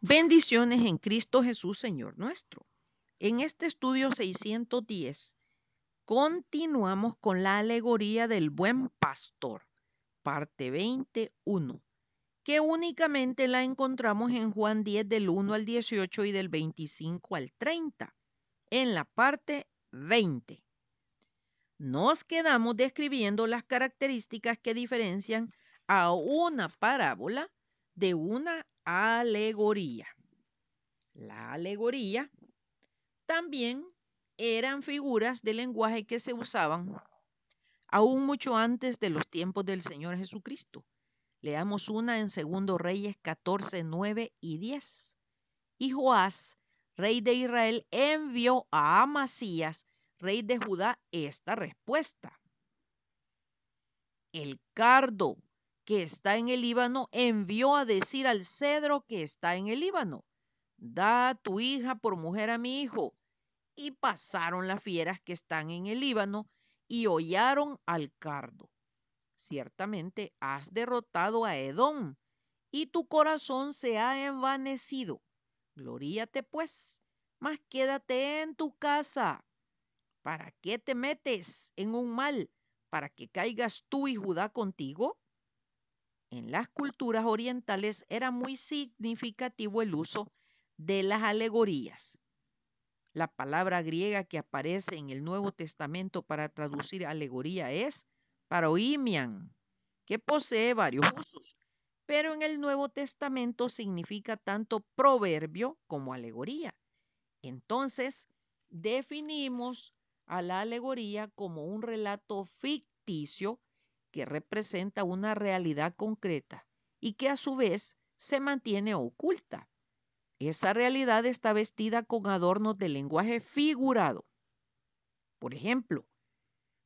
Bendiciones en Cristo Jesús, Señor nuestro. En este estudio 610 continuamos con la alegoría del buen pastor, parte 21, que únicamente la encontramos en Juan 10 del 1 al 18 y del 25 al 30, en la parte 20. Nos quedamos describiendo las características que diferencian a una parábola de una alegoría. La alegoría también eran figuras de lenguaje que se usaban aún mucho antes de los tiempos del Señor Jesucristo. Leamos una en Segundo Reyes 14, 9 y 10. Y Joás, rey de Israel, envió a Amasías, rey de Judá, esta respuesta. El cardo que está en el Líbano envió a decir al cedro que está en el Líbano, da tu hija por mujer a mi hijo. Y pasaron las fieras que están en el Líbano y hollaron al cardo. Ciertamente has derrotado a Edom y tu corazón se ha envanecido. Gloríate pues, mas quédate en tu casa. ¿Para qué te metes en un mal? ¿Para que caigas tú y Judá contigo? En las culturas orientales era muy significativo el uso de las alegorías. La palabra griega que aparece en el Nuevo Testamento para traducir alegoría es paroimian, que posee varios usos, pero en el Nuevo Testamento significa tanto proverbio como alegoría. Entonces, definimos a la alegoría como un relato ficticio que representa una realidad concreta y que a su vez se mantiene oculta. Esa realidad está vestida con adornos de lenguaje figurado. Por ejemplo,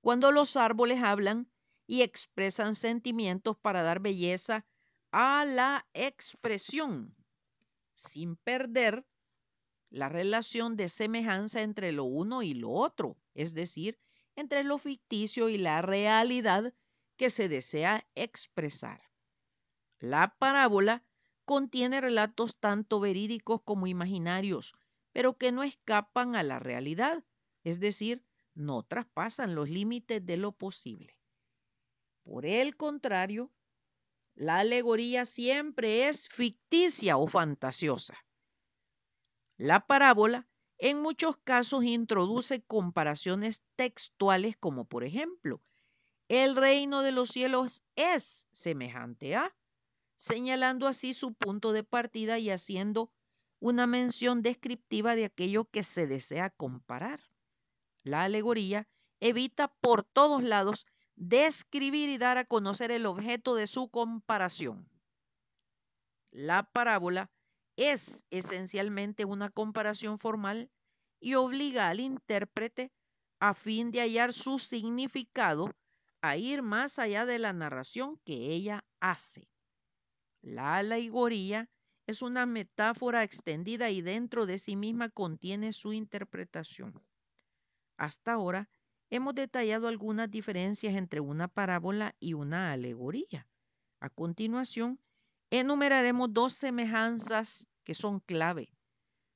cuando los árboles hablan y expresan sentimientos para dar belleza a la expresión, sin perder la relación de semejanza entre lo uno y lo otro, es decir, entre lo ficticio y la realidad que se desea expresar. La parábola contiene relatos tanto verídicos como imaginarios, pero que no escapan a la realidad, es decir, no traspasan los límites de lo posible. Por el contrario, la alegoría siempre es ficticia o fantasiosa. La parábola en muchos casos introduce comparaciones textuales como por ejemplo, el reino de los cielos es semejante a, señalando así su punto de partida y haciendo una mención descriptiva de aquello que se desea comparar. La alegoría evita por todos lados describir y dar a conocer el objeto de su comparación. La parábola es esencialmente una comparación formal y obliga al intérprete a fin de hallar su significado a ir más allá de la narración que ella hace. La alegoría es una metáfora extendida y dentro de sí misma contiene su interpretación. Hasta ahora hemos detallado algunas diferencias entre una parábola y una alegoría. A continuación, enumeraremos dos semejanzas que son clave,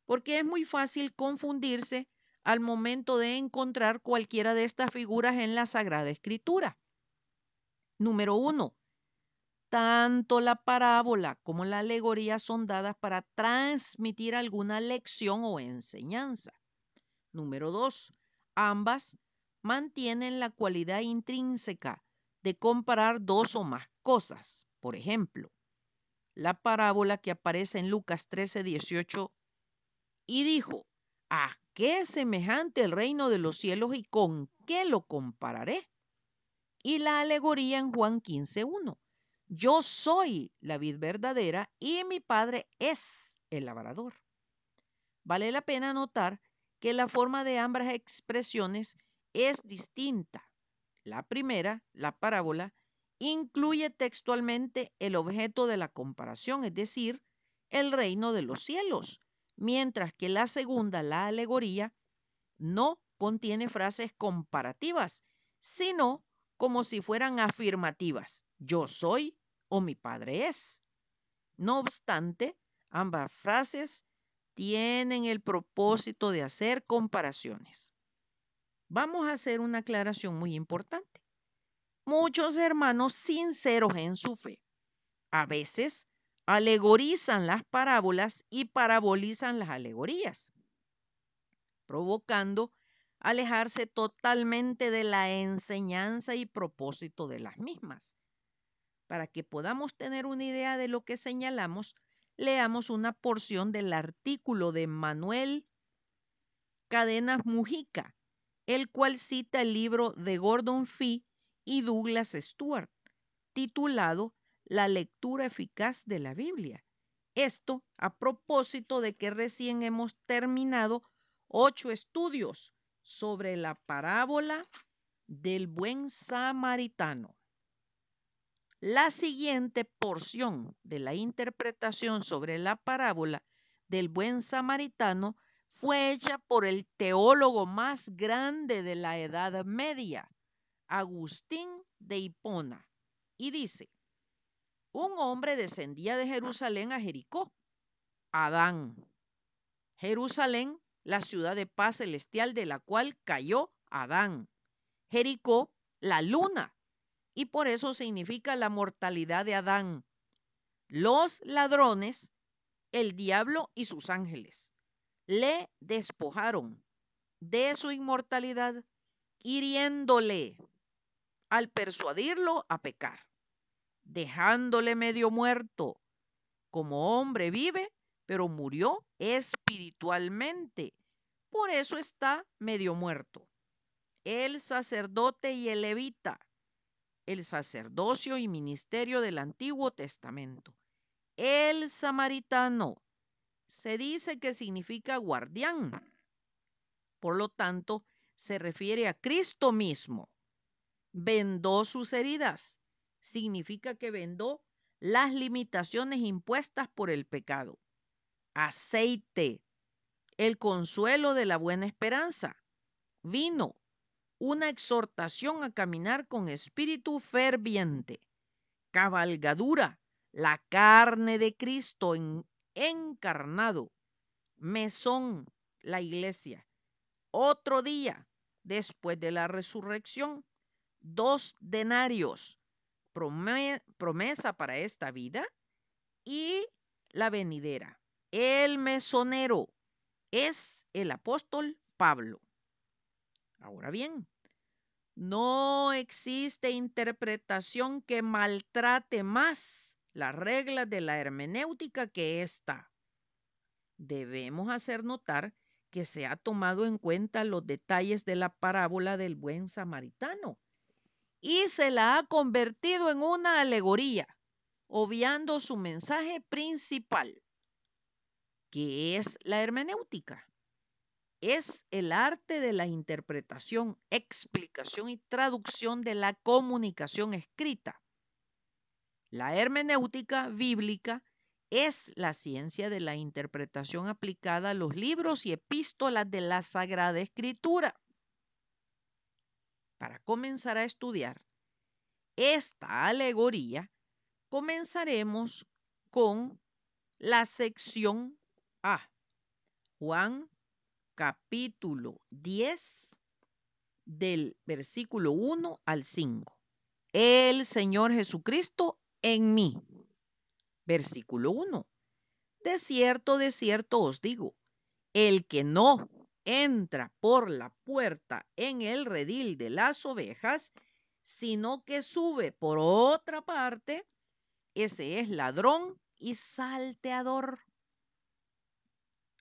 porque es muy fácil confundirse al momento de encontrar cualquiera de estas figuras en la Sagrada Escritura. Número uno, tanto la parábola como la alegoría son dadas para transmitir alguna lección o enseñanza. Número dos, ambas mantienen la cualidad intrínseca de comparar dos o más cosas. Por ejemplo, la parábola que aparece en Lucas 13, 18, y dijo, ¿a qué es semejante el reino de los cielos y con qué lo compararé? y la alegoría en Juan 15.1. Yo soy la vid verdadera y mi padre es el labrador. Vale la pena notar que la forma de ambas expresiones es distinta. La primera, la parábola, incluye textualmente el objeto de la comparación, es decir, el reino de los cielos, mientras que la segunda, la alegoría, no contiene frases comparativas, sino como si fueran afirmativas. Yo soy o mi padre es. No obstante, Ambas frases tienen el propósito de hacer comparaciones. Vamos a hacer una aclaración muy importante. Muchos hermanos sinceros en su fe a veces alegorizan las parábolas y parabolizan las alegorías, provocando alejarse totalmente de la enseñanza y propósito de las mismas. Para que podamos tener una idea de lo que señalamos, leamos una porción del artículo de Manuel Cadenas Mujica, el cual cita el libro de Gordon Fee y Douglas Stewart, titulado La lectura eficaz de la Biblia. Esto a propósito de que recién hemos terminado ocho estudios sobre la parábola del buen samaritano. La siguiente porción de la interpretación sobre la parábola del buen samaritano fue hecha por el teólogo más grande de la Edad Media, Agustín de Hipona, y dice, un hombre descendía de Jerusalén a Jericó, Adán. Jerusalén, la ciudad de paz celestial de la cual cayó Adán. Jericó, la luna, y por eso significa la mortalidad de Adán. Los ladrones, el diablo y sus ángeles, le despojaron de su inmortalidad, hiriéndole al persuadirlo a pecar, dejándole medio muerto. Como hombre vive, pero murió espiritualmente. Por eso está medio muerto. El sacerdote y el levita el sacerdocio y ministerio del Antiguo Testamento. El samaritano se dice que significa guardián. Por lo tanto, se refiere a Cristo mismo. Vendó sus heridas. Significa que vendó las limitaciones impuestas por el pecado. Aceite, el consuelo de la buena esperanza. Vino, una exhortación a caminar con espíritu ferviente. Cabalgadura, la carne de Cristo en, encarnado. Mesón, la iglesia. Otro día, después de la resurrección, dos denarios, promesa para esta vida y la venidera. El mesonero es el apóstol Pablo. Ahora bien, no existe interpretación que maltrate más las reglas de la hermenéutica que esta. Debemos hacer notar que se ha tomado en cuenta los detalles de la parábola del buen samaritano y se la ha convertido en una alegoría, obviando su mensaje principal, que es la hermenéutica es el arte de la interpretación, explicación y traducción de la comunicación escrita. La hermenéutica bíblica es la ciencia de la interpretación aplicada a los libros y epístolas de la Sagrada Escritura. Para comenzar a estudiar esta alegoría, comenzaremos con la sección A. Juan capítulo 10 del versículo 1 al 5. El Señor Jesucristo en mí. Versículo 1. De cierto, de cierto os digo, el que no entra por la puerta en el redil de las ovejas, sino que sube por otra parte, ese es ladrón y salteador.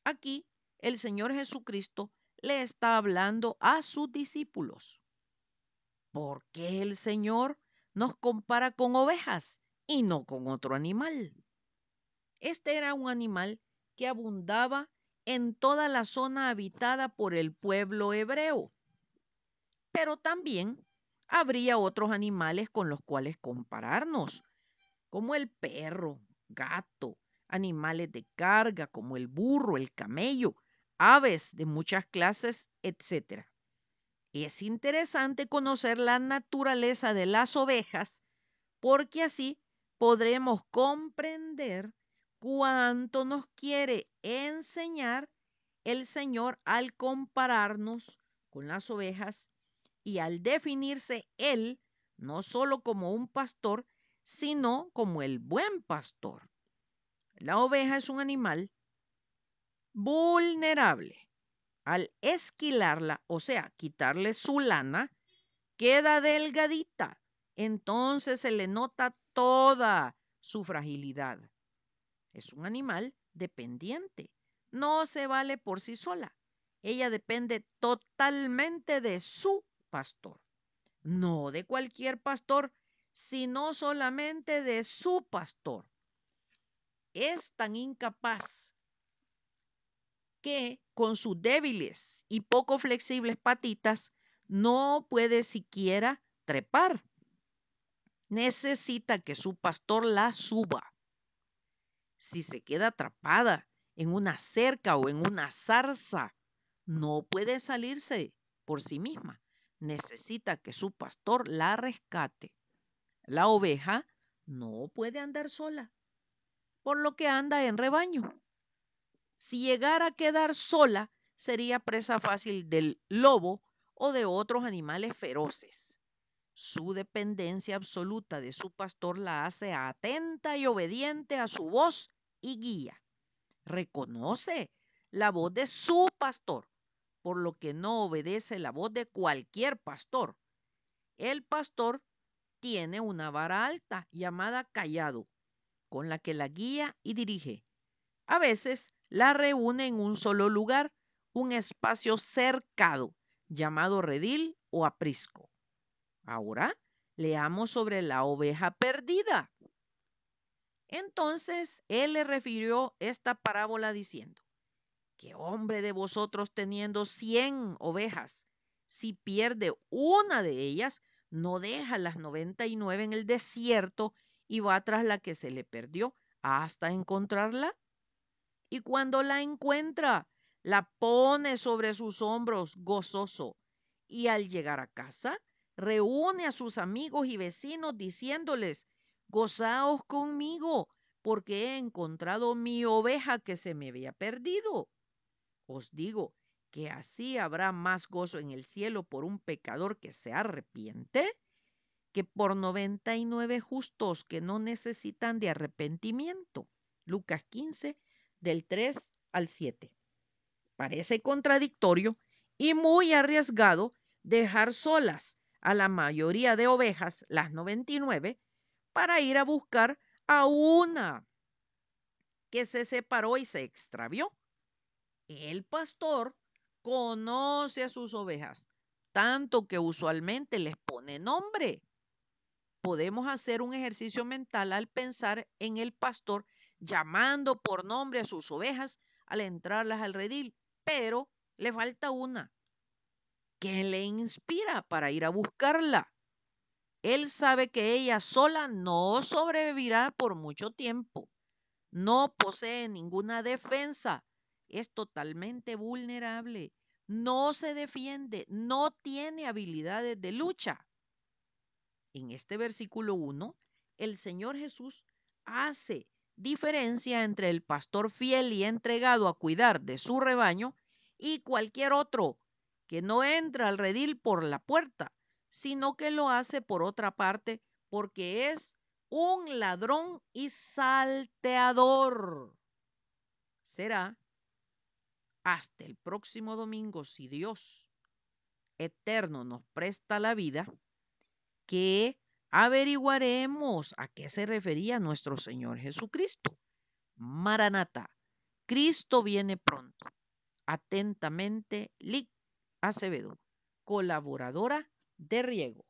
Aquí el Señor Jesucristo le está hablando a sus discípulos. ¿Por qué el Señor nos compara con ovejas y no con otro animal? Este era un animal que abundaba en toda la zona habitada por el pueblo hebreo. Pero también habría otros animales con los cuales compararnos, como el perro, gato, animales de carga como el burro, el camello, aves de muchas clases, etc. Es interesante conocer la naturaleza de las ovejas porque así podremos comprender cuánto nos quiere enseñar el Señor al compararnos con las ovejas y al definirse Él no solo como un pastor, sino como el buen pastor. La oveja es un animal vulnerable. Al esquilarla, o sea, quitarle su lana, queda delgadita. Entonces se le nota toda su fragilidad. Es un animal dependiente. No se vale por sí sola. Ella depende totalmente de su pastor. No de cualquier pastor, sino solamente de su pastor. Es tan incapaz que con sus débiles y poco flexibles patitas no puede siquiera trepar. Necesita que su pastor la suba. Si se queda atrapada en una cerca o en una zarza, no puede salirse por sí misma. Necesita que su pastor la rescate. La oveja no puede andar sola, por lo que anda en rebaño. Si llegara a quedar sola, sería presa fácil del lobo o de otros animales feroces. Su dependencia absoluta de su pastor la hace atenta y obediente a su voz y guía. Reconoce la voz de su pastor, por lo que no obedece la voz de cualquier pastor. El pastor tiene una vara alta llamada callado, con la que la guía y dirige. A veces la reúne en un solo lugar, un espacio cercado, llamado redil o aprisco. Ahora leamos sobre la oveja perdida. Entonces él le refirió esta parábola diciendo, ¿qué hombre de vosotros teniendo cien ovejas, si pierde una de ellas, no deja las noventa y nueve en el desierto y va tras la que se le perdió hasta encontrarla? Y cuando la encuentra, la pone sobre sus hombros gozoso. Y al llegar a casa, reúne a sus amigos y vecinos diciéndoles, gozaos conmigo, porque he encontrado mi oveja que se me había perdido. Os digo que así habrá más gozo en el cielo por un pecador que se arrepiente que por noventa y nueve justos que no necesitan de arrepentimiento. Lucas 15, del 3 al 7. Parece contradictorio y muy arriesgado dejar solas a la mayoría de ovejas, las 99, para ir a buscar a una que se separó y se extravió. El pastor conoce a sus ovejas, tanto que usualmente les pone nombre. Podemos hacer un ejercicio mental al pensar en el pastor llamando por nombre a sus ovejas al entrarlas al redil, pero le falta una. Que le inspira para ir a buscarla? Él sabe que ella sola no sobrevivirá por mucho tiempo. No posee ninguna defensa. Es totalmente vulnerable. No se defiende. No tiene habilidades de lucha. En este versículo 1, el Señor Jesús hace diferencia entre el pastor fiel y entregado a cuidar de su rebaño y cualquier otro que no entra al redil por la puerta, sino que lo hace por otra parte porque es un ladrón y salteador. Será hasta el próximo domingo, si Dios eterno nos presta la vida, que averiguaremos a qué se refería nuestro Señor Jesucristo. Maranata, Cristo viene pronto. Atentamente, Lic Acevedo, colaboradora de Riego.